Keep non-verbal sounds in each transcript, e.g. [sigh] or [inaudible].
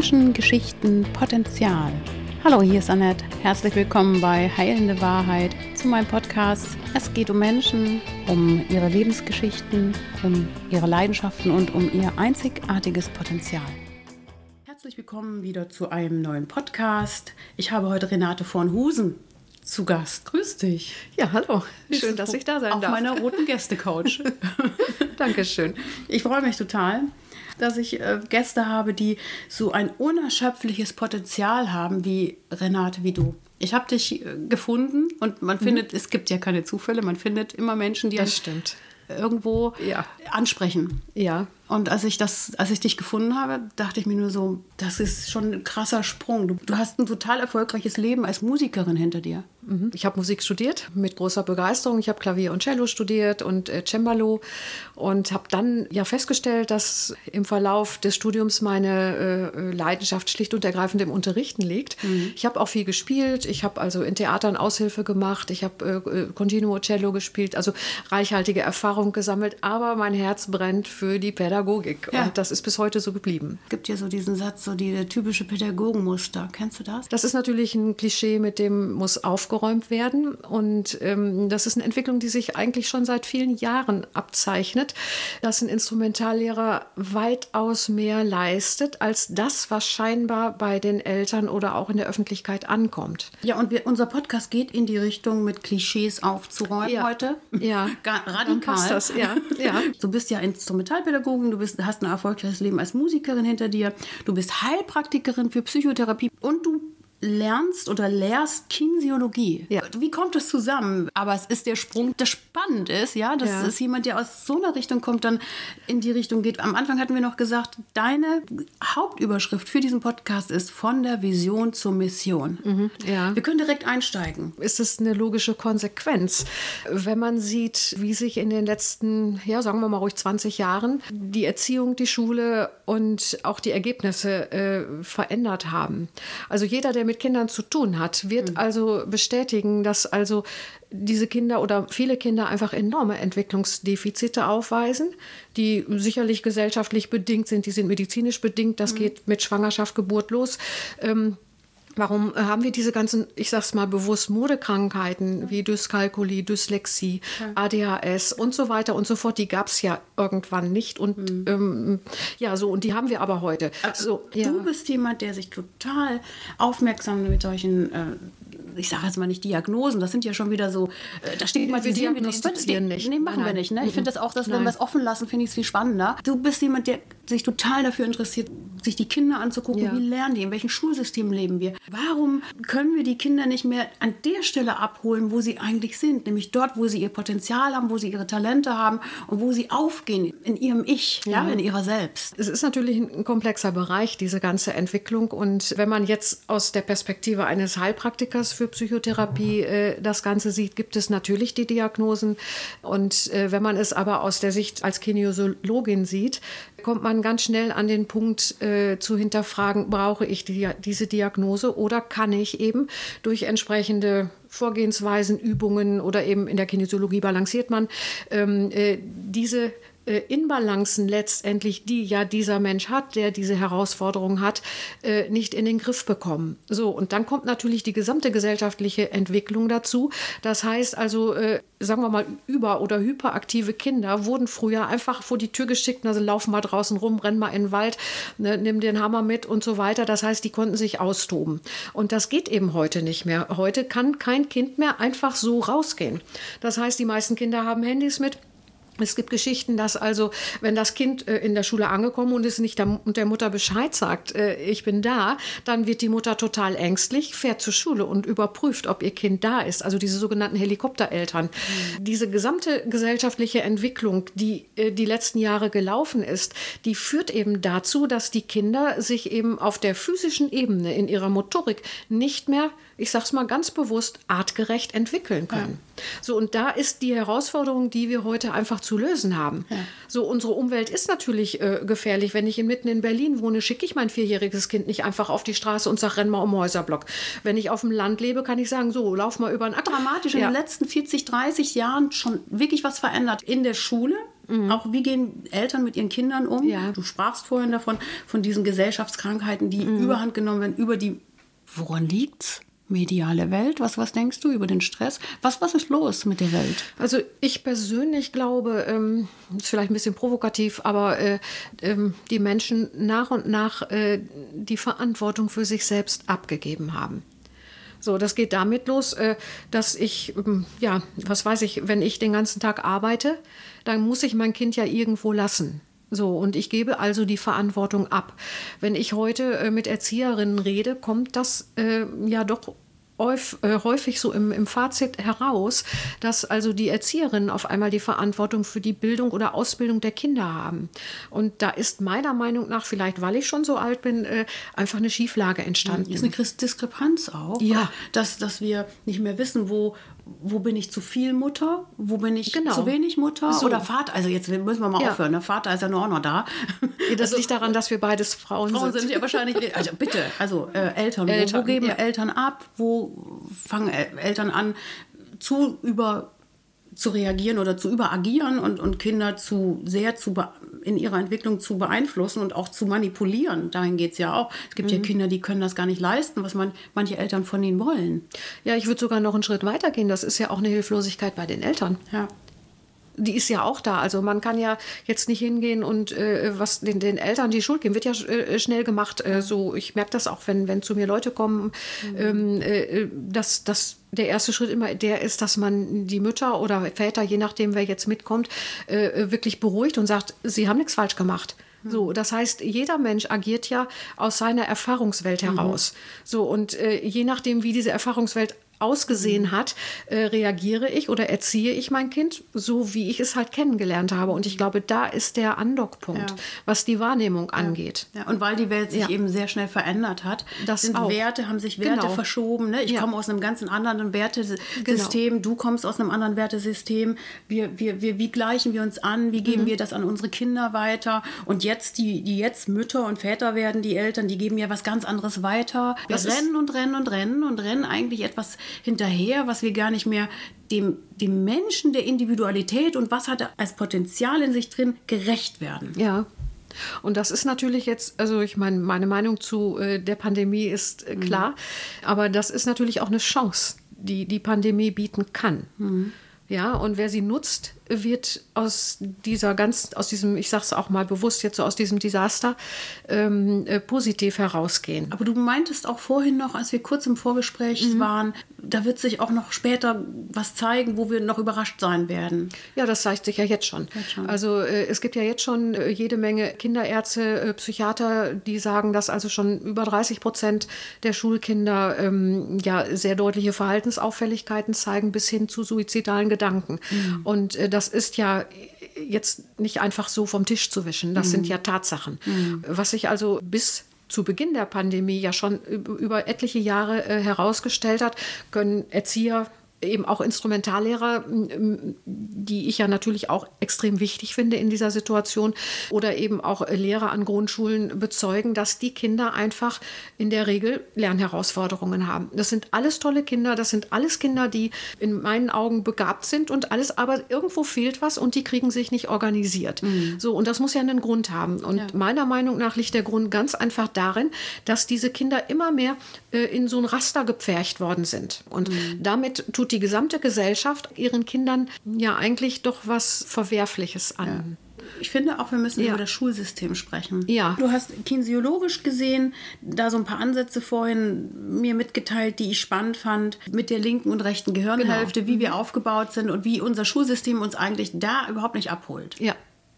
Menschen, Geschichten, Potenzial. Hallo, hier ist Annette. Herzlich willkommen bei Heilende Wahrheit zu meinem Podcast. Es geht um Menschen, um ihre Lebensgeschichten, um ihre Leidenschaften und um ihr einzigartiges Potenzial. Herzlich willkommen wieder zu einem neuen Podcast. Ich habe heute Renate von Husen zu Gast. Grüß dich. Ja, hallo. Schön, dass ich da sein auf darf. Auf meiner roten Gästecouch. [laughs] [laughs] Dankeschön. Ich freue mich total dass ich äh, Gäste habe, die so ein unerschöpfliches Potenzial haben, wie Renate, wie du. Ich habe dich äh, gefunden und man mhm. findet, es gibt ja keine Zufälle, man findet immer Menschen, die das stimmt. irgendwo ja. ansprechen. Ja. Und als ich das, als ich dich gefunden habe, dachte ich mir nur so, das ist schon ein krasser Sprung. Du, du hast ein total erfolgreiches Leben als Musikerin hinter dir. Mhm. Ich habe Musik studiert mit großer Begeisterung. Ich habe Klavier und Cello studiert und äh, Cembalo und habe dann ja festgestellt, dass im Verlauf des Studiums meine äh, Leidenschaft schlicht und ergreifend im Unterrichten liegt. Mhm. Ich habe auch viel gespielt. Ich habe also in Theatern Aushilfe gemacht. Ich habe äh, äh, Continuo Cello gespielt, also reichhaltige Erfahrung gesammelt. Aber mein Herz brennt für die Pädagogik. Pädagogik. Ja. Und das ist bis heute so geblieben. Es gibt ja so diesen Satz, so die typische Pädagogenmuster. Kennst du das? Das ist natürlich ein Klischee, mit dem muss aufgeräumt werden. Und ähm, das ist eine Entwicklung, die sich eigentlich schon seit vielen Jahren abzeichnet, dass ein Instrumentallehrer weitaus mehr leistet als das, was scheinbar bei den Eltern oder auch in der Öffentlichkeit ankommt. Ja, und wir, unser Podcast geht in die Richtung, mit Klischees aufzuräumen ja. heute. Ja, [laughs] radikal. Das. Ja. ja. Du bist ja Instrumentalpädagogin du bist, hast ein erfolgreiches Leben als Musikerin hinter dir, du bist Heilpraktikerin für Psychotherapie und du lernst oder lehrst Kinesiologie. Ja. Wie kommt das zusammen? Aber es ist der Sprung, der spannend ist, ja, dass ja. es jemand, der aus so einer Richtung kommt, dann in die Richtung geht. Am Anfang hatten wir noch gesagt, deine Hauptüberschrift für diesen Podcast ist von der Vision zur Mission. Mhm. Ja. Wir können direkt einsteigen. Ist es eine logische Konsequenz, wenn man sieht, wie sich in den letzten, ja, sagen wir mal ruhig 20 Jahren die Erziehung, die Schule und auch die Ergebnisse äh, verändert haben. Also jeder, der mit Kindern zu tun hat, wird mhm. also bestätigen, dass also diese Kinder oder viele Kinder einfach enorme Entwicklungsdefizite aufweisen, die sicherlich gesellschaftlich bedingt sind, die sind medizinisch bedingt, das mhm. geht mit Schwangerschaft, Geburt los. Ähm, Warum äh, haben wir diese ganzen, ich sag's mal bewusst, Modekrankheiten wie Dyskalkulie, Dyslexie, ADHS und so weiter und so fort? Die gab es ja irgendwann nicht. Und mhm. ähm, ja, so, und die haben wir aber heute. Also, so, ja. Du bist jemand, der sich total aufmerksam mit solchen äh, ich sage jetzt mal nicht Diagnosen, das sind ja schon wieder so, äh, da steht mal, wir diagnostizieren nicht. Nee, machen nein, wir nicht. Ne? Ich finde das auch, dass wenn wir es offen lassen, finde ich es viel spannender. Du bist jemand, der sich total dafür interessiert, sich die Kinder anzugucken, ja. wie lernen die, in welchem Schulsystem leben wir. Warum können wir die Kinder nicht mehr an der Stelle abholen, wo sie eigentlich sind, nämlich dort, wo sie ihr Potenzial haben, wo sie ihre Talente haben und wo sie aufgehen in ihrem Ich, ja. ja in ihrer Selbst. Es ist natürlich ein komplexer Bereich, diese ganze Entwicklung. Und wenn man jetzt aus der Perspektive eines Heilpraktikers für Psychotherapie äh, das Ganze sieht, gibt es natürlich die Diagnosen. Und äh, wenn man es aber aus der Sicht als Kinesiologin sieht, kommt man ganz schnell an den Punkt äh, zu hinterfragen, brauche ich die, diese Diagnose oder kann ich eben durch entsprechende Vorgehensweisen, Übungen oder eben in der Kinesiologie balanciert man ähm, äh, diese äh, Inbalancen letztendlich, die ja dieser Mensch hat, der diese Herausforderung hat, äh, nicht in den Griff bekommen. So, und dann kommt natürlich die gesamte gesellschaftliche Entwicklung dazu. Das heißt also, äh, sagen wir mal, über- oder hyperaktive Kinder wurden früher einfach vor die Tür geschickt, also laufen mal draußen rum, renn mal in den Wald, ne, nimm den Hammer mit und so weiter. Das heißt, die konnten sich austoben. Und das geht eben heute nicht mehr. Heute kann kein Kind mehr einfach so rausgehen. Das heißt, die meisten Kinder haben Handys mit es gibt Geschichten, dass also, wenn das Kind äh, in der Schule angekommen und es nicht der, und der Mutter Bescheid sagt, äh, ich bin da, dann wird die Mutter total ängstlich, fährt zur Schule und überprüft, ob ihr Kind da ist. Also diese sogenannten Helikoptereltern. Mhm. Diese gesamte gesellschaftliche Entwicklung, die äh, die letzten Jahre gelaufen ist, die führt eben dazu, dass die Kinder sich eben auf der physischen Ebene in ihrer Motorik nicht mehr ich sage es mal ganz bewusst, artgerecht entwickeln können. Ja. So, und da ist die Herausforderung, die wir heute einfach zu lösen haben. Ja. So, unsere Umwelt ist natürlich äh, gefährlich. Wenn ich mitten in Berlin wohne, schicke ich mein vierjähriges Kind nicht einfach auf die Straße und sage, renn mal um Häuserblock. Wenn ich auf dem Land lebe, kann ich sagen, so, lauf mal über einen Acker. Dramatisch ja. in den letzten 40, 30 Jahren schon wirklich was verändert. In der Schule Mhm. Auch wie gehen Eltern mit ihren Kindern um? Ja. Du sprachst vorhin davon, von diesen Gesellschaftskrankheiten, die mhm. überhand genommen werden, über die. Woran liegt's? Mediale Welt? Was, was denkst du über den Stress? Was, was ist los mit der Welt? Also ich persönlich glaube, ähm, ist vielleicht ein bisschen provokativ, aber äh, ähm, die Menschen nach und nach äh, die Verantwortung für sich selbst abgegeben haben. So, das geht damit los, äh, dass ich, ähm, ja, was weiß ich, wenn ich den ganzen Tag arbeite, dann muss ich mein Kind ja irgendwo lassen. So, und ich gebe also die Verantwortung ab. Wenn ich heute äh, mit Erzieherinnen rede, kommt das äh, ja doch äh, häufig so im, im Fazit heraus, dass also die Erzieherinnen auf einmal die Verantwortung für die Bildung oder Ausbildung der Kinder haben. Und da ist meiner Meinung nach, vielleicht weil ich schon so alt bin, äh, einfach eine Schieflage entstanden. Ist eine Diskrepanz auch. Ja. Dass, dass wir nicht mehr wissen, wo, wo bin ich zu viel Mutter, wo bin ich genau. zu wenig Mutter so. oder Vater. Also jetzt müssen wir mal ja. aufhören. Der Vater ist ja nur auch noch da. Ja, das also, liegt daran, dass wir beides Frauen, Frauen sind. sind ja wahrscheinlich. Also bitte, also äh, Eltern, Eltern, wo, wo geben ja. Eltern ab? Wo fangen Eltern an zu über zu reagieren oder zu überagieren und, und Kinder zu sehr zu in ihrer Entwicklung zu beeinflussen und auch zu manipulieren. Dahin geht es ja auch. Es gibt mhm. ja Kinder, die können das gar nicht leisten, was man, manche Eltern von ihnen wollen. Ja, ich würde sogar noch einen Schritt weiter gehen. Das ist ja auch eine Hilflosigkeit bei den Eltern. Ja die ist ja auch da. Also man kann ja jetzt nicht hingehen und äh, was den, den Eltern die Schuld geben, wird ja äh, schnell gemacht. Äh, so, ich merke das auch, wenn, wenn zu mir Leute kommen, mhm. ähm, äh, dass, dass der erste Schritt immer der ist, dass man die Mütter oder Väter, je nachdem wer jetzt mitkommt, äh, wirklich beruhigt und sagt, sie haben nichts falsch gemacht. Mhm. So, das heißt, jeder Mensch agiert ja aus seiner Erfahrungswelt mhm. heraus. Mhm. So, und äh, je nachdem, wie diese Erfahrungswelt ausgesehen mhm. hat, äh, reagiere ich oder erziehe ich mein Kind so, wie ich es halt kennengelernt habe. Und ich glaube, da ist der Andockpunkt, ja. was die Wahrnehmung angeht. Ja, und weil die Welt sich eben sehr schnell verändert hat, das sind auch. Werte, haben sich Werte genau. verschoben. Ne? Ich komme aus einem ganz anderen Wertesystem, genau. du kommst aus einem anderen Wertesystem. Wir, wir, wir, wie gleichen wir uns an? Wie geben mhm. wir das an unsere Kinder weiter? Und jetzt, die, die jetzt Mütter und Väter werden, die Eltern, die geben ja was ganz anderes weiter. Wir das rennen und rennen und rennen und rennen eigentlich etwas hinterher, was wir gar nicht mehr dem, dem Menschen, der Individualität und was hat er als Potenzial in sich drin, gerecht werden. Ja. Und das ist natürlich jetzt, also ich meine, meine Meinung zu äh, der Pandemie ist äh, klar, mhm. aber das ist natürlich auch eine Chance, die die Pandemie bieten kann. Mhm. Ja, und wer sie nutzt, wird aus dieser ganz, aus diesem, ich sage es auch mal bewusst, jetzt so aus diesem Desaster ähm, äh, positiv herausgehen. Aber du meintest auch vorhin noch, als wir kurz im Vorgespräch mhm. waren, da wird sich auch noch später was zeigen, wo wir noch überrascht sein werden. Ja, das zeigt sich ja jetzt schon. Jetzt schon. Also äh, es gibt ja jetzt schon äh, jede Menge Kinderärzte, äh, Psychiater, die sagen, dass also schon über 30 Prozent der Schulkinder ähm, ja sehr deutliche Verhaltensauffälligkeiten zeigen bis hin zu suizidalen Gedanken. Mhm. Und äh, das ist ja jetzt nicht einfach so vom Tisch zu wischen. Das mhm. sind ja Tatsachen. Mhm. Was sich also bis zu Beginn der Pandemie ja schon über etliche Jahre äh, herausgestellt hat, können Erzieher eben auch Instrumentallehrer, die ich ja natürlich auch extrem wichtig finde in dieser Situation, oder eben auch Lehrer an Grundschulen bezeugen, dass die Kinder einfach in der Regel Lernherausforderungen haben. Das sind alles tolle Kinder, das sind alles Kinder, die in meinen Augen begabt sind und alles, aber irgendwo fehlt was und die kriegen sich nicht organisiert. Mhm. So, und das muss ja einen Grund haben. Und ja. meiner Meinung nach liegt der Grund ganz einfach darin, dass diese Kinder immer mehr äh, in so ein Raster gepfercht worden sind. Und mhm. damit tut die gesamte Gesellschaft ihren Kindern ja eigentlich doch was Verwerfliches an. Ja. Ich finde auch, wir müssen ja. über das Schulsystem sprechen. Ja. Du hast kinesiologisch gesehen da so ein paar Ansätze vorhin mir mitgeteilt, die ich spannend fand, mit der linken und rechten Gehirnhälfte, genau. wie wir mhm. aufgebaut sind und wie unser Schulsystem uns eigentlich da überhaupt nicht abholt. Ja.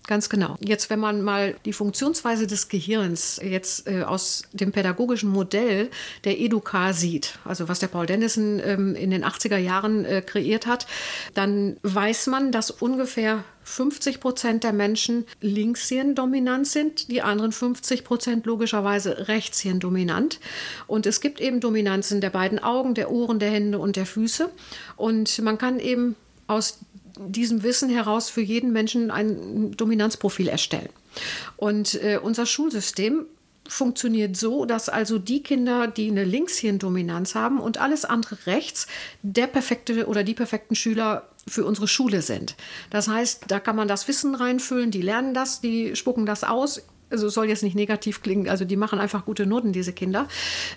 Ganz genau. Jetzt, wenn man mal die Funktionsweise des Gehirns jetzt äh, aus dem pädagogischen Modell der Educa sieht, also was der Paul Dennison ähm, in den 80er Jahren äh, kreiert hat, dann weiß man, dass ungefähr 50 Prozent der Menschen Linkshirn-dominant sind, die anderen 50 Prozent logischerweise Rechtshirn-dominant. Und es gibt eben Dominanzen der beiden Augen, der Ohren, der Hände und der Füße. Und man kann eben aus diesem Wissen heraus für jeden Menschen ein Dominanzprofil erstellen. Und äh, unser Schulsystem funktioniert so, dass also die Kinder, die eine Linkshirndominanz haben und alles andere rechts, der perfekte oder die perfekten Schüler für unsere Schule sind. Das heißt, da kann man das Wissen reinfüllen, die lernen das, die spucken das aus also soll jetzt nicht negativ klingen, also die machen einfach gute Noten, diese Kinder.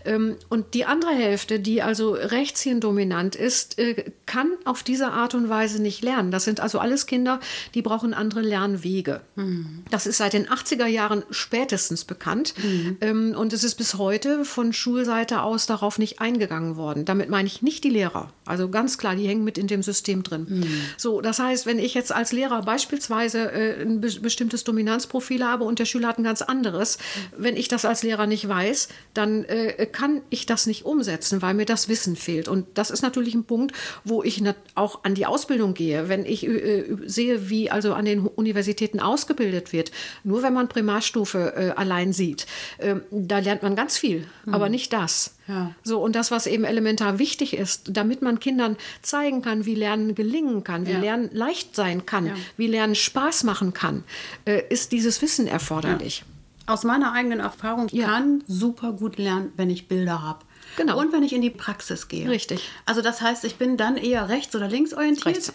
Ähm, und die andere Hälfte, die also rechtshirndominant ist, äh, kann auf diese Art und Weise nicht lernen. Das sind also alles Kinder, die brauchen andere Lernwege. Mhm. Das ist seit den 80er Jahren spätestens bekannt. Mhm. Und es ist bis heute von Schulseite aus darauf nicht eingegangen worden. Damit meine ich nicht die Lehrer. Also ganz klar, die hängen mit in dem System drin. Mhm. So, das heißt, wenn ich jetzt als Lehrer beispielsweise äh, ein bestimmtes Dominanzprofil habe und der Schüler hat ein ganz anderes. Wenn ich das als Lehrer nicht weiß, dann äh, kann ich das nicht umsetzen, weil mir das Wissen fehlt. Und das ist natürlich ein Punkt, wo ich auch an die Ausbildung gehe. Wenn ich äh, sehe, wie also an den Universitäten ausgebildet wird, nur wenn man Primarstufe äh, allein sieht, ähm, da lernt man ganz viel, mhm. aber nicht das. Ja. So, und das, was eben elementar wichtig ist, damit man Kindern zeigen kann, wie Lernen gelingen kann, wie ja. Lernen leicht sein kann, ja. wie Lernen Spaß machen kann, äh, ist dieses Wissen erforderlich. Aus meiner eigenen Erfahrung ja. kann super gut lernen, wenn ich Bilder habe. Genau. Und wenn ich in die Praxis gehe. Richtig. Also das heißt, ich bin dann eher rechts oder links orientiert. Rechts.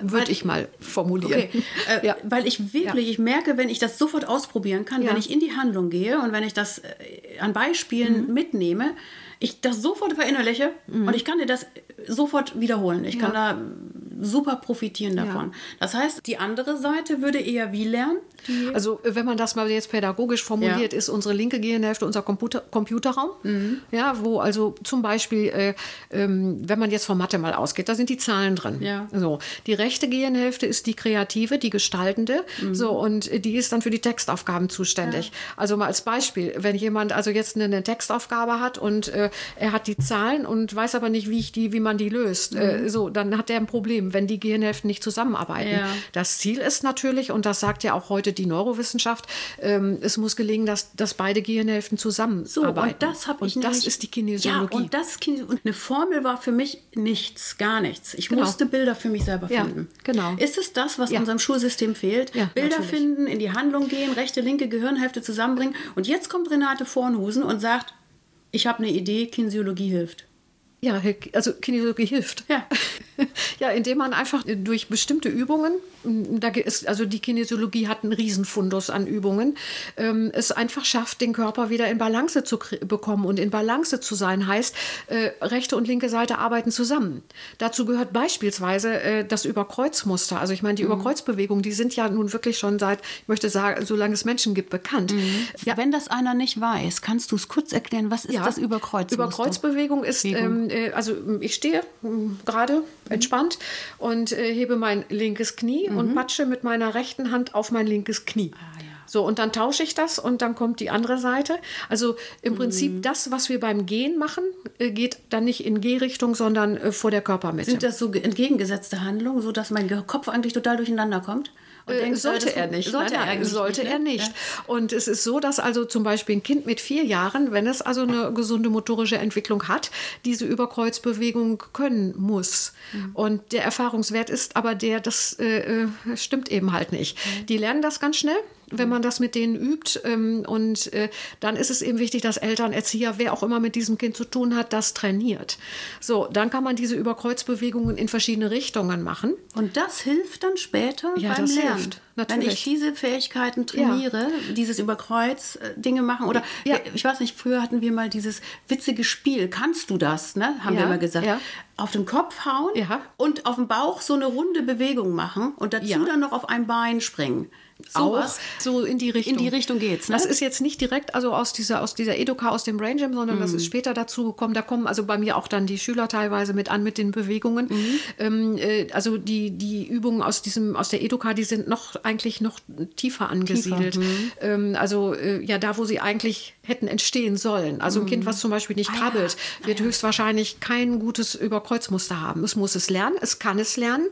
Würde ich mal formulieren. Okay. Äh, ja. Weil ich wirklich, ja. ich merke, wenn ich das sofort ausprobieren kann, ja. wenn ich in die Handlung gehe und wenn ich das äh, an Beispielen mhm. mitnehme, ich das sofort verinnerliche mhm. und ich kann dir das sofort wiederholen. Ich kann da super profitieren davon. Ja. Das heißt, die andere Seite würde eher wie lernen? Also wenn man das mal jetzt pädagogisch formuliert, ja. ist unsere linke Gehirnhälfte unser Computer, Computerraum. Mhm. Ja, wo also zum Beispiel, äh, ähm, wenn man jetzt von Mathe mal ausgeht, da sind die Zahlen drin. Ja. So, die rechte Gehirnhälfte ist die kreative, die gestaltende. Mhm. So, und die ist dann für die Textaufgaben zuständig. Also mal als Beispiel, wenn jemand also jetzt eine, Textaufgabe hat und äh, er hat die Zahlen und weiß aber nicht, wie ich die, wie man die löst, äh, mhm. äh, so, dann hat er ein Problem, wenn die Gehirnhälften nicht zusammenarbeiten. Ja. Das Ziel ist natürlich, und das sagt ja auch heute die Neurowissenschaft, ähm, es muss gelingen, dass, dass beide Gehirnhälften zusammenarbeiten. So, und das habe ich Und das ist die Kinesiologie. Ja, und das und eine Formel war für mich nichts, gar nichts. Ich genau. musste Bilder für mich selber finden. Ja, genau. Ist es das, was ja. unserem Schulsystem fehlt? Ja, Bilder natürlich. finden, in die Handlung gehen, rechte, linke Gehirnhälfte zusammenbringen. Und jetzt kommt Renate Vornhusen und sagt, ich habe eine Idee, Kinesiologie hilft. Ja, also Kinesiologie hilft. Ja. [laughs] [laughs] ja, indem man einfach durch bestimmte Übungen, da ist, also die Kinesiologie hat einen Riesenfundus an Übungen, ähm, es einfach schafft, den Körper wieder in Balance zu bekommen. Und in Balance zu sein heißt, äh, rechte und linke Seite arbeiten zusammen. Dazu gehört beispielsweise äh, das Überkreuzmuster. Also ich meine, die mhm. Überkreuzbewegungen, die sind ja nun wirklich schon seit, ich möchte sagen, solange es Menschen gibt, bekannt. Mhm. Ja. Wenn das einer nicht weiß, kannst du es kurz erklären, was ist ja. das Überkreuzmuster? Überkreuzbewegung ist, ähm, äh, also ich stehe gerade entspannt und äh, hebe mein linkes Knie mhm. und patsche mit meiner rechten Hand auf mein linkes Knie. Ah, ja. So, und dann tausche ich das und dann kommt die andere Seite. Also im mhm. Prinzip das, was wir beim Gehen machen, äh, geht dann nicht in Gehrichtung, sondern äh, vor der Körpermitte. Sind das so entgegengesetzte Handlungen, sodass mein Kopf eigentlich total durcheinander kommt? Äh, denkt, sollte er nicht. Sollte nein, er sollte nicht, er ne? nicht. Und es ist so, dass also zum Beispiel ein Kind mit vier Jahren, wenn es also eine gesunde motorische Entwicklung hat, diese Überkreuzbewegung können muss. Mhm. Und der Erfahrungswert ist aber der, das äh, äh stimmt eben halt nicht. Mhm. Die lernen das ganz schnell wenn man das mit denen übt. Ähm, und äh, dann ist es eben wichtig, dass Eltern, Erzieher, wer auch immer mit diesem Kind zu tun hat, das trainiert. So, dann kann man diese Überkreuzbewegungen in verschiedene Richtungen machen. Und das hilft dann später ja, beim das Lernen. Hilft. Natürlich. Wenn ich diese Fähigkeiten trainiere, ja. dieses Überkreuz Dinge machen oder ja. ich weiß nicht, früher hatten wir mal dieses witzige Spiel, kannst du das, ne? Haben ja. wir immer gesagt. Auf den Kopf hauen und auf dem Bauch so eine runde Bewegung machen und dazu dann noch auf ein Bein springen. So auch so in die Richtung. In die Richtung geht's. Ne? Das ist jetzt nicht direkt also aus dieser aus dieser Educa aus dem Brain Gym, sondern mhm. das ist später dazu gekommen. Da kommen also bei mir auch dann die Schüler teilweise mit an mit den Bewegungen. Mhm. Ähm, äh, also die die Übungen aus diesem aus der Educa, die sind noch eigentlich noch tiefer angesiedelt. Tiefer. Mhm. Ähm, also äh, ja da, wo sie eigentlich hätten entstehen sollen. Also ein Kind, mhm. was zum Beispiel nicht ah, krabbelt, ja. wird ah, höchstwahrscheinlich kein gutes Überkreuzmuster haben. Es muss es lernen, es kann es lernen.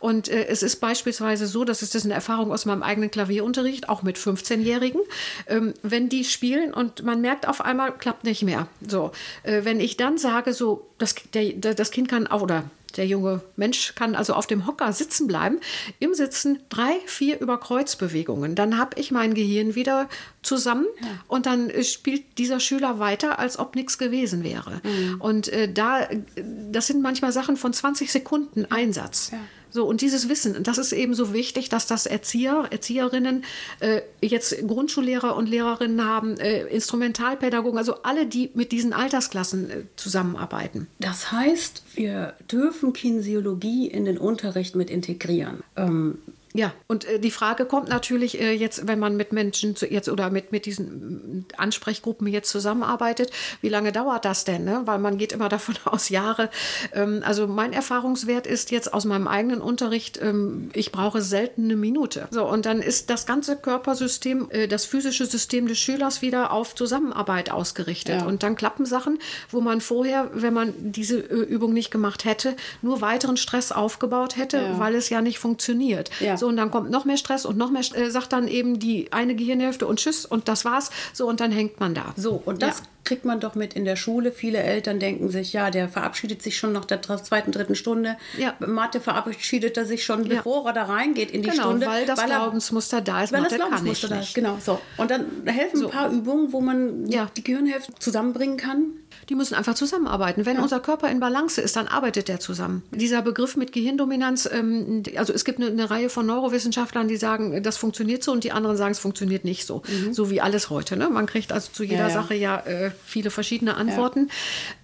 Und äh, es ist beispielsweise so, dass es das ist eine Erfahrung aus meinem eigenen Klavierunterricht, auch mit 15-Jährigen, ähm, wenn die spielen und man merkt auf einmal, klappt nicht mehr. So, äh, wenn ich dann sage, so, das, der, das Kind kann auch, oder der junge Mensch kann also auf dem Hocker sitzen bleiben, im Sitzen drei, vier Überkreuzbewegungen. Dann habe ich mein Gehirn wieder zusammen ja. und dann äh, spielt dieser Schüler weiter, als ob nichts gewesen wäre. Mhm. Und äh, da, das sind manchmal Sachen von 20 Sekunden Einsatz. Ja. So, und dieses Wissen, das ist eben so wichtig, dass das Erzieher, Erzieherinnen, äh, jetzt Grundschullehrer und Lehrerinnen haben, äh, Instrumentalpädagogen, also alle, die mit diesen Altersklassen äh, zusammenarbeiten. Das heißt, wir dürfen Kinesiologie in den Unterricht mit integrieren. Ähm, ja, und äh, die Frage kommt natürlich äh, jetzt, wenn man mit Menschen zu, jetzt oder mit, mit diesen äh, Ansprechgruppen jetzt zusammenarbeitet, wie lange dauert das denn? Ne? Weil man geht immer [laughs] davon aus, Jahre. Ähm, also mein Erfahrungswert ist jetzt aus meinem eigenen Unterricht, ähm, ich brauche selten eine Minute. So, und dann ist das ganze Körpersystem, äh, das physische System des Schülers wieder auf Zusammenarbeit ausgerichtet. Ja. Und dann klappen Sachen, wo man vorher, wenn man diese äh, Übung nicht gemacht hätte, nur weiteren Stress aufgebaut hätte, ja. weil es ja nicht funktioniert. Ja. So, und dann kommt noch mehr Stress und noch mehr, äh, sagt dann eben die eine Gehirnhälfte und tschüss und das war's. So, und dann hängt man da. So, und das ja. kriegt man doch mit in der Schule. Viele Eltern denken sich, ja, der verabschiedet sich schon nach der zweiten, dritten Stunde. Ja. Mathe verabschiedet er sich schon, bevor ja. er da reingeht in die genau, Stunde. weil das weil Glaubensmuster da ist. Weil Mathe das Glaubensmuster da ist, genau. So. Und dann helfen so. ein paar Übungen, wo man ja. die Gehirnhälfte zusammenbringen kann. Die müssen einfach zusammenarbeiten. Wenn ja. unser Körper in Balance ist, dann arbeitet der zusammen. Dieser Begriff mit Gehirndominanz, ähm, also es gibt eine, eine, Reihe von Neurowissenschaftlern, die sagen, das funktioniert so und die anderen sagen, es funktioniert nicht so. Mhm. So wie alles heute. Ne? Man kriegt also zu jeder ja, Sache ja äh, viele verschiedene Antworten.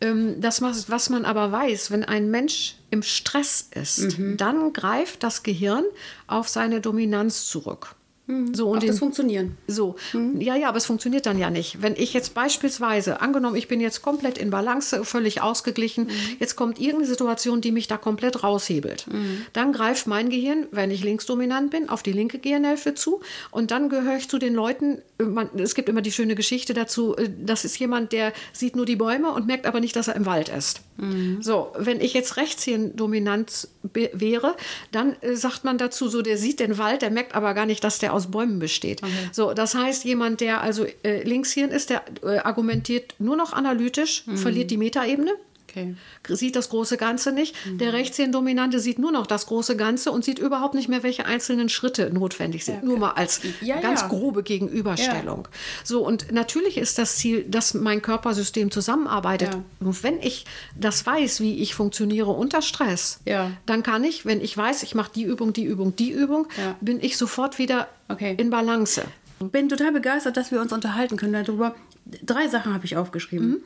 Ähm, das, was man aber weiß, wenn ein Mensch im Stress ist, mhm. dann greift das Gehirn auf seine Dominanz zurück. Mhm. So, und das funktionieren. So, mhm. ja, ja, aber es funktioniert dann ja nicht. Wenn ich jetzt beispielsweise, angenommen, ich bin jetzt komplett in Balance, völlig ausgeglichen, mhm. jetzt kommt irgendeine Situation, die mich da komplett raushebelt. Mhm. Dann greift mein Gehirn, wenn ich linksdominant bin, auf die linke Gehirnhälfte zu und dann gehöre ich zu den Leuten, man, es gibt immer die schöne Geschichte dazu, äh, das ist jemand, der sieht nur die Bäume und merkt aber nicht, dass er im Wald ist. Mhm. So, wenn ich jetzt rechtshirndominant wäre, dann äh, sagt man dazu so, der sieht den Wald, der merkt aber gar nicht, dass der aus Bäumen besteht. Okay. So, das heißt, jemand, der also äh, Linkshirn ist, der äh, argumentiert nur noch analytisch, mhm. verliert die Metaebene. Okay. Sieht das große Ganze nicht. Mhm. Der Rechtshirndominante sieht nur noch das große Ganze und sieht überhaupt nicht mehr, welche einzelnen Schritte notwendig sind. Ja, okay. Nur mal als ja, ganz ja. grobe Gegenüberstellung. So, und natürlich ist das Ziel, dass mein Körpersystem zusammenarbeitet. Und wenn ich das weiß, wie ich funktioniere unter Stress, dann kann ich, wenn ich weiß, ich mache die Übung, die Übung, die Übung, bin ich sofort wieder okay. in Balance. Bin total begeistert, dass wir uns unterhalten können darüber. Drei Sachen habe ich aufgeschrieben. Mhm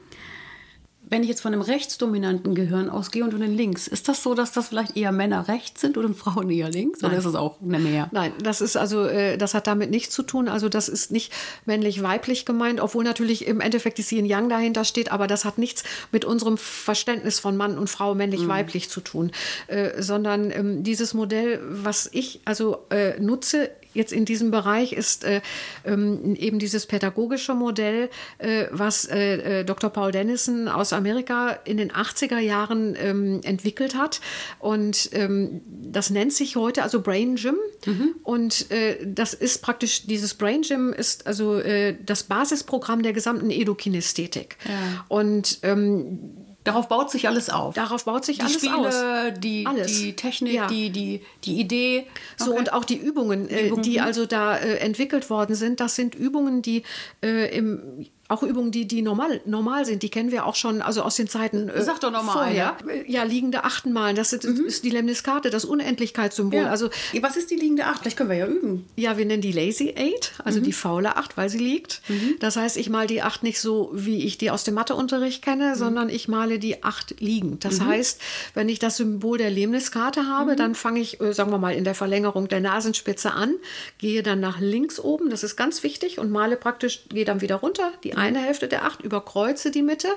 wenn ich jetzt von einem rechtsdominanten Gehirn ausgehe und von einem links, ist das so, dass das vielleicht eher Männer rechts sind oder Frauen eher links? Nein. Oder ist es auch eine Mehr? Nein, das ist also, äh, das hat damit nichts zu tun. Also das ist nicht männlich-weiblich gemeint, obwohl natürlich im Endeffekt die Yin Yang dahinter steht, aber das hat nichts mit unserem Verständnis von Mann und Frau männlich-weiblich mhm. zu tun, äh, sondern ähm, dieses Modell, was ich also äh, nutze, jetzt in diesem Bereich ist äh, ähm, eben dieses pädagogische Modell, äh, was äh, äh Dr. Paul Dennison aus Amerika in den 80er Jahren ähm, entwickelt hat. Und ähm, das nennt sich heute also Brain Gym. Mhm. Und äh, das ist praktisch, dieses Brain Gym ist also äh, das Basisprogramm der gesamten Edukinesthetik. Ja. Und ähm, Darauf baut sich alles auf. Darauf baut sich die alles Spiele, aus. Die, alles. die Technik, ja. die, die, die Idee. So okay. und auch die Übungen, die, Übungen. Äh, die also da äh, entwickelt worden sind, das sind Übungen, die äh, im auch Übungen, die, die normal, normal sind, die kennen wir auch schon also aus den Zeiten äh, Sag doch noch mal vorher. Eine. Ja, liegende Achtenmalen, das ist, mhm. ist die Lemniskate, das Unendlichkeitssymbol. Ja. Also, Was ist die liegende Acht? Vielleicht können wir ja üben. Ja, wir nennen die Lazy Eight, also mhm. die faule Acht, weil sie liegt. Mhm. Das heißt, ich male die Acht nicht so, wie ich die aus dem Matheunterricht kenne, mhm. sondern ich male die Acht liegend. Das mhm. heißt, wenn ich das Symbol der Lemniskate habe, mhm. dann fange ich, äh, sagen wir mal, in der Verlängerung der Nasenspitze an, gehe dann nach links oben, das ist ganz wichtig, und male praktisch, gehe dann wieder runter, die eine Hälfte der Acht gemacht, überkreuze die Mitte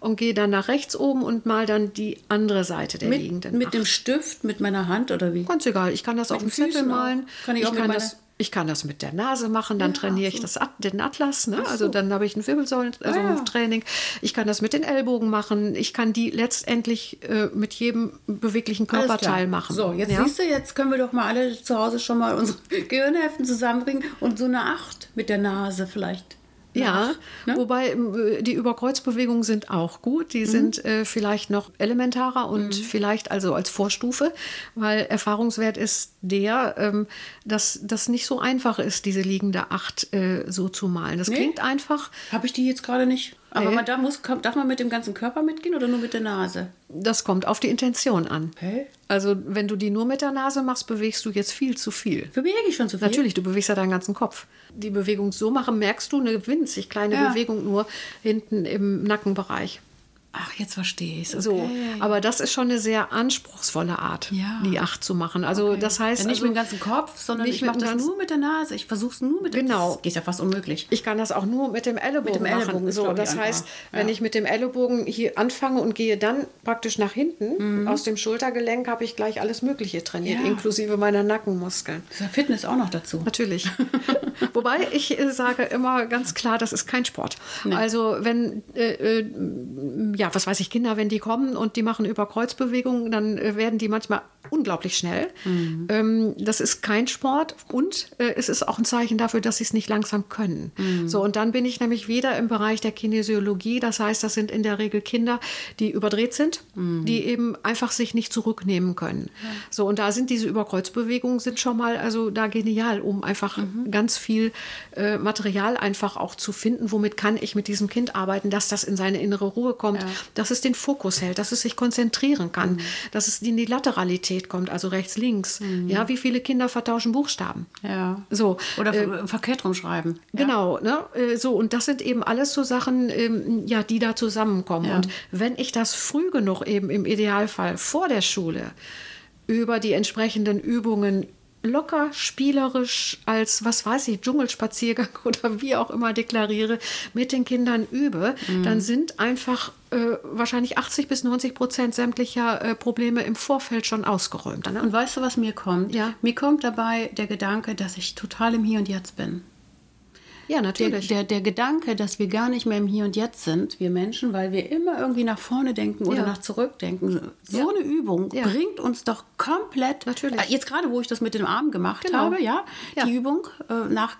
und gehe dann nach rechts oben und mal dann die andere Seite der mit, liegenden Mit Acht. dem Stift, mit meiner Hand oder wie? Ganz egal. Ich kann das mit auf dem Zettel malen. Kann ich, ich auch kann das ich kann das mit der Nase machen, dann ja, trainiere ich das, den Atlas, ne? also dann habe ich ein Wirbelsäulen-Training. Also ja. Ich kann das mit den Ellbogen machen. Ich kann die letztendlich äh, mit jedem beweglichen Körperteil machen. So, jetzt ja? siehst du, jetzt können wir doch mal alle zu Hause schon mal unsere [laughs] Gehirnhälften zusammenbringen und so eine Acht mit der Nase vielleicht. Ja, ne? wobei äh, die Überkreuzbewegungen sind auch gut. Die mhm. sind äh, vielleicht noch elementarer und mhm. vielleicht also als Vorstufe, weil Erfahrungswert ist der, ähm, dass das nicht so einfach ist, diese liegende Acht äh, so zu malen. Das nee. klingt einfach. Habe ich die jetzt gerade nicht Aber Nee. man da muss, darf man mit dem ganzen Körper mitgehen oder nur mit der Nase? Das kommt auf die Intention an. Okay. Also wenn du die nur mit der Nase machst, bewegst du jetzt viel zu viel. Bewege ich schon zu viel? Natürlich, du bewegst ja deinen ganzen Kopf. Die Bewegung so machen, merkst du eine winzig kleine Ja. Bewegung nur hinten im Nackenbereich. Ach, jetzt verstehe ich es. So, Okay. aber das ist schon eine sehr anspruchsvolle Art, Ja. die Acht zu machen. Also das heißt Ja, nicht also, mit dem ganzen Kopf, sondern ich mache dem das ganzen- nur mit der Nase. Ich versuche es nur mit der Genau. Das ist ja fast unmöglich. Ich kann das auch nur mit dem Ellenbogen, Mit dem Ellenbogen machen. So, das heißt, wenn Ja. ich mit dem Ellenbogen hier anfange und gehe dann praktisch nach hinten, Mhm. aus dem Schultergelenk habe ich gleich alles Mögliche trainiert, inklusive meiner Nackenmuskeln. Das ist ja Fitness auch noch dazu. Natürlich. [laughs] Wobei ich äh, sage immer ganz klar, das ist kein Sport. Also wenn, äh, äh, ja, was weiß ich, Kinder, wenn die kommen und die machen über Kreuzbewegungen, dann äh, werden die manchmal unglaublich schnell. Ähm, das ist kein Sport und äh, es ist auch ein Zeichen dafür, dass sie es nicht langsam können. So, und dann bin ich nämlich wieder im Bereich der Kinesiologie. Das heißt, das sind in der Regel Kinder, die überdreht sind, die eben einfach sich nicht zurücknehmen können. So, und da sind diese Überkreuzbewegungen sind schon mal also da genial, um einfach ganz viel äh, Material einfach auch zu finden, womit kann ich mit diesem Kind arbeiten, dass das in seine innere Ruhe kommt, dass es den Fokus hält, dass es sich konzentrieren kann, dass es in die Lateralität kommt, also rechts, links. Ja, wie viele Kinder vertauschen Buchstaben? Ja. So, Oder äh, verkehrt rumschreiben. Genau, ne? Äh, So, und das sind eben alles so Sachen, ähm, ja, die da zusammenkommen. Ja. Und wenn ich das früh genug eben im Idealfall vor der Schule über die entsprechenden Übungen locker spielerisch als, was weiß ich, Dschungelspaziergang [laughs] oder wie auch immer deklariere, mit den Kindern übe, Mhm. dann sind einfach äh, wahrscheinlich 80 bis 90 Prozent sämtlicher äh, Probleme im Vorfeld schon ausgeräumt. Ne? Und weißt du, was mir kommt? Ja. Mir kommt dabei der Gedanke, dass ich total im Hier und Jetzt bin. Ja, natürlich. der, der Gedanke, dass wir gar nicht mehr im Hier und Jetzt sind, wir Menschen, weil wir immer irgendwie nach vorne denken oder Ja. nach zurück denken. So Ja. eine Übung Ja. bringt uns doch komplett. Natürlich. Äh, Jetzt gerade, wo ich das mit dem Arm gemacht Genau. habe, ja, Ja. die Übung äh, nach.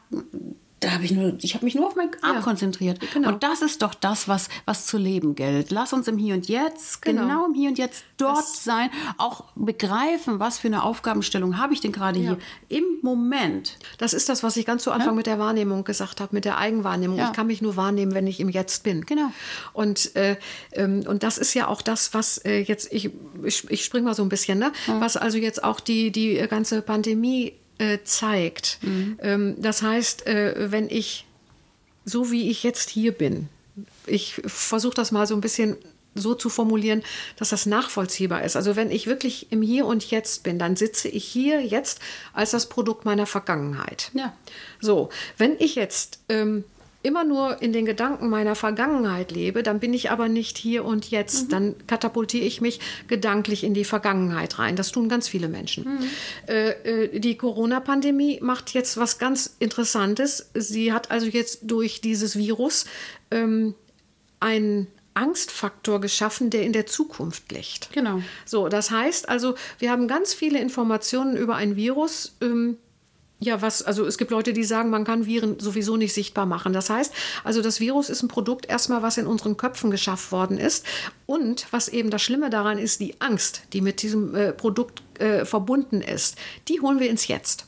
Da habe ich nur, ich habe mich nur auf meinen Arm Ja. konzentriert. Genau. Und das ist doch das, was, was zu leben gilt. Lass uns im Hier und Jetzt, genau, Genau. im Hier und Jetzt dort Das- sein, auch begreifen, was für eine Aufgabenstellung habe ich denn gerade Ja. hier im Moment. Das ist das, was ich ganz zu Anfang mit der Wahrnehmung gesagt habe, mit der Eigenwahrnehmung. Ja. Ich kann mich nur wahrnehmen, wenn ich im Jetzt bin. Genau. Und, äh, ähm, und das ist ja auch das, was äh, jetzt, ich, ich, ich springe mal so ein bisschen, ne? was also jetzt auch die, die ganze Pandemie äh, zeigt. Ähm, das heißt, äh, wenn ich so wie ich jetzt hier bin, ich versuche das mal so ein bisschen so zu formulieren, dass das nachvollziehbar ist. Also wenn ich wirklich im Hier und Jetzt bin, dann sitze ich hier jetzt als das Produkt meiner Vergangenheit. Ja. So, wenn ich jetzt ähm, immer nur in den Gedanken meiner Vergangenheit lebe, dann bin ich aber nicht hier und jetzt. Dann katapultiere ich mich gedanklich in die Vergangenheit rein. Das tun ganz viele Menschen. Äh, äh, die Corona-Pandemie macht jetzt was ganz Interessantes. Sie hat also jetzt durch dieses Virus ähm, einen Angstfaktor geschaffen, der in der Zukunft liegt. Genau. So, das heißt also, wir haben ganz viele Informationen über ein Virus. Ähm, ja, was, also es gibt Leute, die sagen, man kann Viren sowieso nicht sichtbar machen. Das heißt, also das Virus ist ein Produkt erstmal, was in unseren Köpfen geschafft worden ist. Und was eben das Schlimme daran ist, die Angst, die mit diesem äh, Produkt äh, verbunden ist, die holen wir ins Jetzt.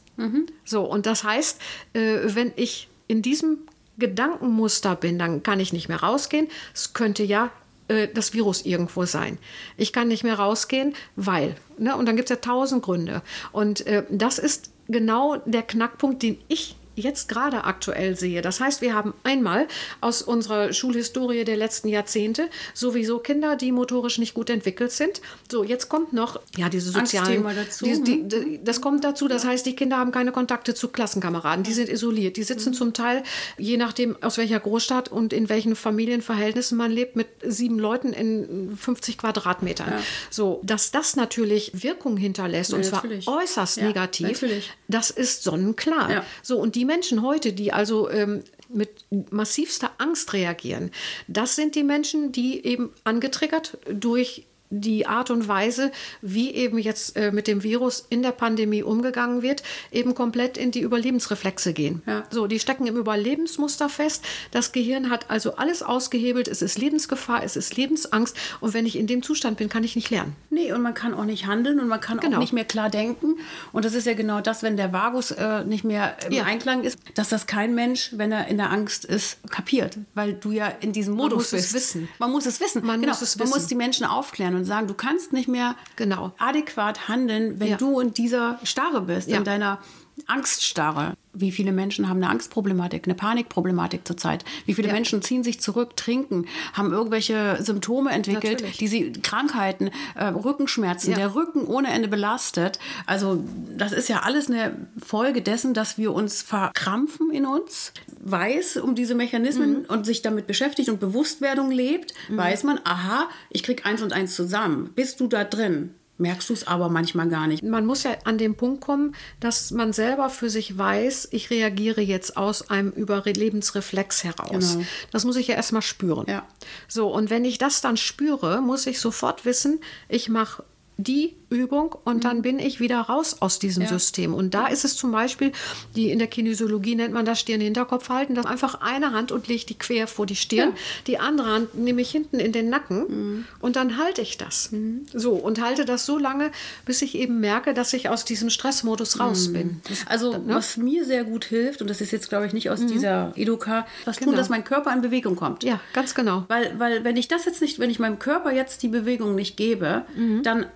So, und das heißt, äh, wenn ich in diesem Gedankenmuster bin, dann kann ich nicht mehr rausgehen. Es könnte ja äh, das Virus irgendwo sein. Ich kann nicht mehr rausgehen, weil. Ne? Und dann gibt es ja tausend Gründe. Und äh, das ist genau der Knackpunkt, den ich jetzt gerade aktuell sehe. Das heißt, wir haben einmal aus unserer Schulhistorie der letzten Jahrzehnte sowieso Kinder, die motorisch nicht gut entwickelt sind. So, jetzt kommt noch ja diese sozialen dazu, die, die, hm? die, das kommt dazu. Das heißt, die Kinder haben keine Kontakte zu Klassenkameraden. Die sind isoliert. Die sitzen zum Teil, je nachdem aus welcher Großstadt und in welchen Familienverhältnissen man lebt, mit sieben Leuten in 50 Quadratmetern. So, dass das natürlich Wirkung hinterlässt und natürlich. zwar äußerst Ja, negativ. natürlich. Das ist sonnenklar. Ja. So, und die Menschen heute, die also ähm, mit massivster Angst reagieren, das sind die Menschen, die eben angetriggert durch die Art und Weise, wie eben jetzt äh, mit dem Virus in der Pandemie umgegangen wird, eben komplett in die Überlebensreflexe gehen. Ja. So, die stecken im Überlebensmuster fest. Das Gehirn hat also alles ausgehebelt. Es ist Lebensgefahr, es ist Lebensangst. Und wenn ich in dem Zustand bin, kann ich nicht lernen. Nee, und man kann auch nicht handeln und man kann genau. auch nicht mehr klar denken. Und das ist ja genau das, wenn der Vagus äh, nicht mehr im ja. Einklang ist, dass das kein Mensch, wenn er in der Angst ist, kapiert. Weil du ja in diesem Modus man muss bist. Es wissen. Man muss es wissen. Man genau. muss es wissen. Man muss die Menschen aufklären und sagen, du kannst nicht mehr genau. adäquat handeln, wenn ja. du in dieser Starre bist, ja. in deiner Angststarre. Wie viele Menschen haben eine Angstproblematik, eine Panikproblematik zurzeit? Wie viele ja. Menschen ziehen sich zurück, trinken, haben irgendwelche Symptome entwickelt, Natürlich. die sie Krankheiten, äh, Rückenschmerzen, ja. der Rücken ohne Ende belastet. Also das ist ja alles eine Folge dessen, dass wir uns verkrampfen in uns. Weiß um diese Mechanismen mhm. und sich damit beschäftigt und Bewusstwerdung lebt, mhm. weiß man, aha, ich krieg eins und eins zusammen. Bist du da drin? Merkst du es aber manchmal gar nicht. Man muss ja an den Punkt kommen, dass man selber für sich weiß, ich reagiere jetzt aus einem Überlebensreflex heraus. Genau. Das muss ich ja erstmal spüren. Ja. So, und wenn ich das dann spüre, muss ich sofort wissen, ich mache die Übung und mhm. dann bin ich wieder raus aus diesem ja. System. Und da ist es zum Beispiel, die in der Kinesiologie nennt man das Stirn-Hinterkopf halten, dass einfach eine Hand und lege die quer vor die Stirn, ja. die andere Hand nehme ich hinten in den Nacken mhm. und dann halte ich das. Mhm. So und halte das so lange, bis ich eben merke, dass ich aus diesem Stressmodus raus mhm. bin. Das, also ne? was mir sehr gut hilft, und das ist jetzt glaube ich nicht aus mhm. dieser Eduka, was genau. tun, dass mein Körper in Bewegung kommt. Ja, ganz genau. Weil, weil wenn ich das jetzt nicht, wenn ich meinem Körper jetzt die Bewegung nicht gebe, mhm. dann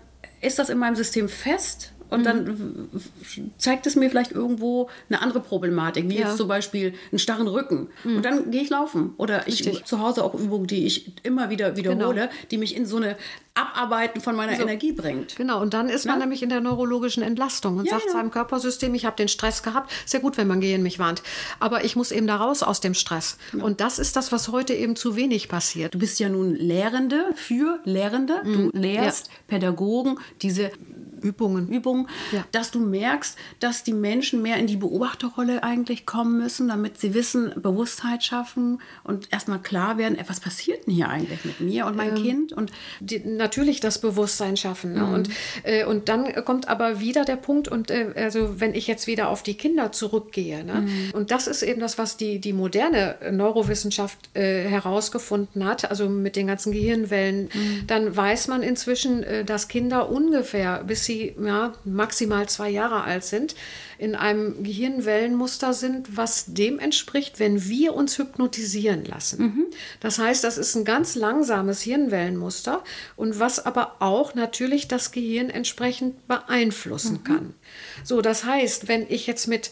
ist das in meinem System fest und mhm. dann zeigt es mir vielleicht irgendwo eine andere Problematik, wie ja. jetzt zum Beispiel einen starren Rücken. Mhm. Und dann gehe ich laufen. Oder ich Richtig. zu Hause auch Übungen, die ich immer wieder wiederhole, genau. die mich in so eine Abarbeiten von meiner so. Energie bringt. Genau, und dann ist man Na? nämlich in der neurologischen Entlastung und ja, sagt ja. seinem Körpersystem, ich habe den Stress gehabt. Sehr gut, wenn mein Gehirn mich warnt. Aber ich muss eben da raus aus dem Stress. Genau. Und das ist das, was heute eben zu wenig passiert. Du bist ja nun Lehrende für Lehrende. Mhm. Du lehrst Pädagogen diese Übungen, Übungen ja. dass du merkst, dass die Menschen mehr in die Beobachterrolle eigentlich kommen müssen, damit sie wissen, Bewusstheit schaffen und erstmal klar werden, was passiert denn hier eigentlich mit mir und mein ähm, Kind? Und die, natürlich das Bewusstsein schaffen. Ne? Mhm. Und, äh, und dann kommt aber wieder der Punkt, und äh, also wenn ich jetzt wieder auf die Kinder zurückgehe, ne? Mhm. und das ist eben das, was die, die moderne Neurowissenschaft äh, herausgefunden hat, also mit den ganzen Gehirnwellen, mhm. dann weiß man inzwischen, äh, dass Kinder ungefähr bis sie sie ja, maximal zwei Jahre alt sind, in einem Gehirnwellenmuster sind, was dem entspricht, wenn wir uns hypnotisieren lassen. Mhm. Das heißt, das ist ein ganz langsames Hirnwellenmuster und was aber auch natürlich das Gehirn entsprechend beeinflussen mhm. kann. So, das heißt, wenn ich jetzt mit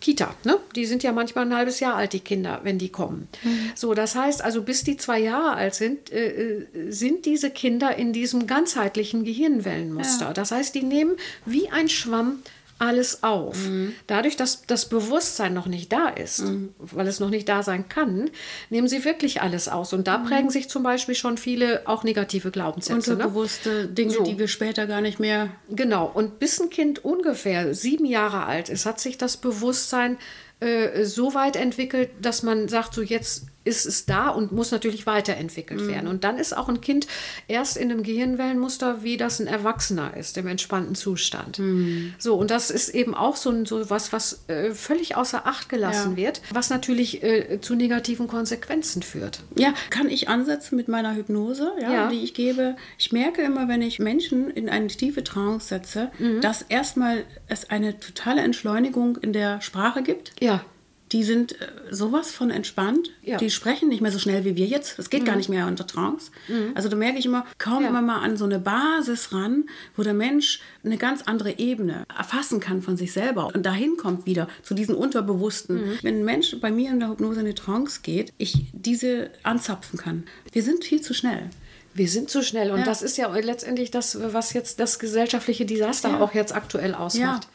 Kita. Ne? Die sind ja manchmal ein halbes Jahr alt, die Kinder, wenn die kommen. Mhm. So, das heißt also, bis die zwei Jahre alt sind, äh, äh sind diese Kinder in diesem ganzheitlichen Gehirnwellenmuster. Ja. Das heißt, die nehmen wie ein Schwamm alles auf. Mhm. Dadurch, dass das Bewusstsein noch nicht da ist, mhm. weil es noch nicht da sein kann, nehmen sie wirklich alles aus. Und da mhm. prägen sich zum Beispiel schon viele auch negative Glaubenssätze. Unterbewusste ne? Dinge, so. die wir später gar nicht mehr. Genau. Und bis ein Kind ungefähr sieben Jahre alt ist, hat sich das Bewusstsein äh, so weit entwickelt, dass man sagt, so jetzt ist es da und muss natürlich weiterentwickelt mhm. werden. Und dann ist auch ein Kind erst in einem Gehirnwellenmuster, wie das ein Erwachsener ist, im entspannten Zustand. Mhm. So, und das ist eben auch so, so was, was äh, völlig außer Acht gelassen ja. wird, was natürlich äh, zu negativen Konsequenzen führt. Ja, kann ich ansetzen mit meiner Hypnose, ja, ja. die ich gebe. Ich merke immer, wenn ich Menschen in eine tiefe Trance setze, mhm. dass erstmal es eine totale Entschleunigung in der Sprache gibt. Ja die sind äh, sowas von entspannt. Ja. Die sprechen nicht mehr so schnell wie wir jetzt. Das geht mhm. gar nicht mehr unter Trance. Mhm. Also da merke ich immer, kaum ja. immer mal an so eine Basis ran, wo der Mensch eine ganz andere Ebene erfassen kann von sich selber und dahin kommt wieder zu diesen Unterbewussten. Mhm. Wenn ein Mensch bei mir in der Hypnose in die Trance geht, ich diese anzapfen kann. Wir sind viel zu schnell. Wir sind zu schnell und ja. das ist ja letztendlich das, was jetzt das gesellschaftliche Desaster auch jetzt aktuell ausmacht.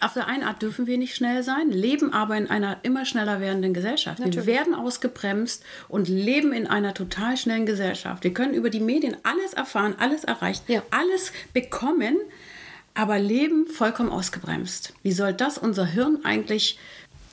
Auf der einen Art dürfen wir nicht schnell sein, leben aber in einer immer schneller werdenden Gesellschaft. Natürlich. Wir werden ausgebremst und leben in einer total schnellen Gesellschaft. Wir können über die Medien alles erfahren, alles erreichen, ja. alles bekommen, aber leben vollkommen ausgebremst. Wie soll das unser Hirn eigentlich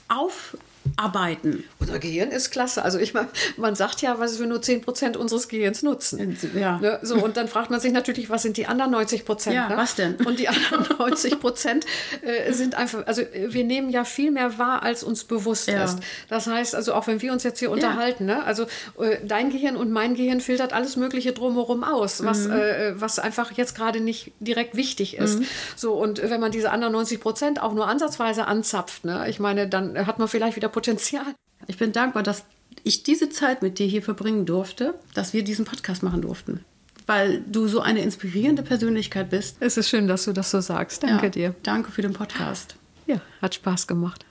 auf arbeiten. Unser Gehirn ist klasse. Also ich meine, man sagt ja, was wir nur 10 Prozent unseres Gehirns nutzen. Ja. Ne? So, und dann fragt man sich natürlich, was sind die anderen 90 Prozent? Ja, ne? was denn? Und die anderen [laughs] 90 Prozent äh, sind einfach, also äh, wir nehmen ja viel mehr wahr, als uns bewusst Ja. ist. Das heißt, also auch wenn wir uns jetzt hier unterhalten, ne? also äh, dein Gehirn und mein Gehirn filtert alles Mögliche drumherum aus, Mhm. was, äh, was einfach jetzt gerade nicht direkt wichtig ist. Mhm. So, und wenn man diese anderen 90 Prozent auch nur ansatzweise anzapft, ne? ich meine, dann hat man vielleicht wieder Potenzial. Ich bin dankbar, dass ich diese Zeit mit dir hier verbringen durfte, dass wir diesen Podcast machen durften. Weil du so eine inspirierende Persönlichkeit bist. Es ist schön, dass du das so sagst. Danke ja, dir. Danke für den Podcast. Ja, hat Spaß gemacht.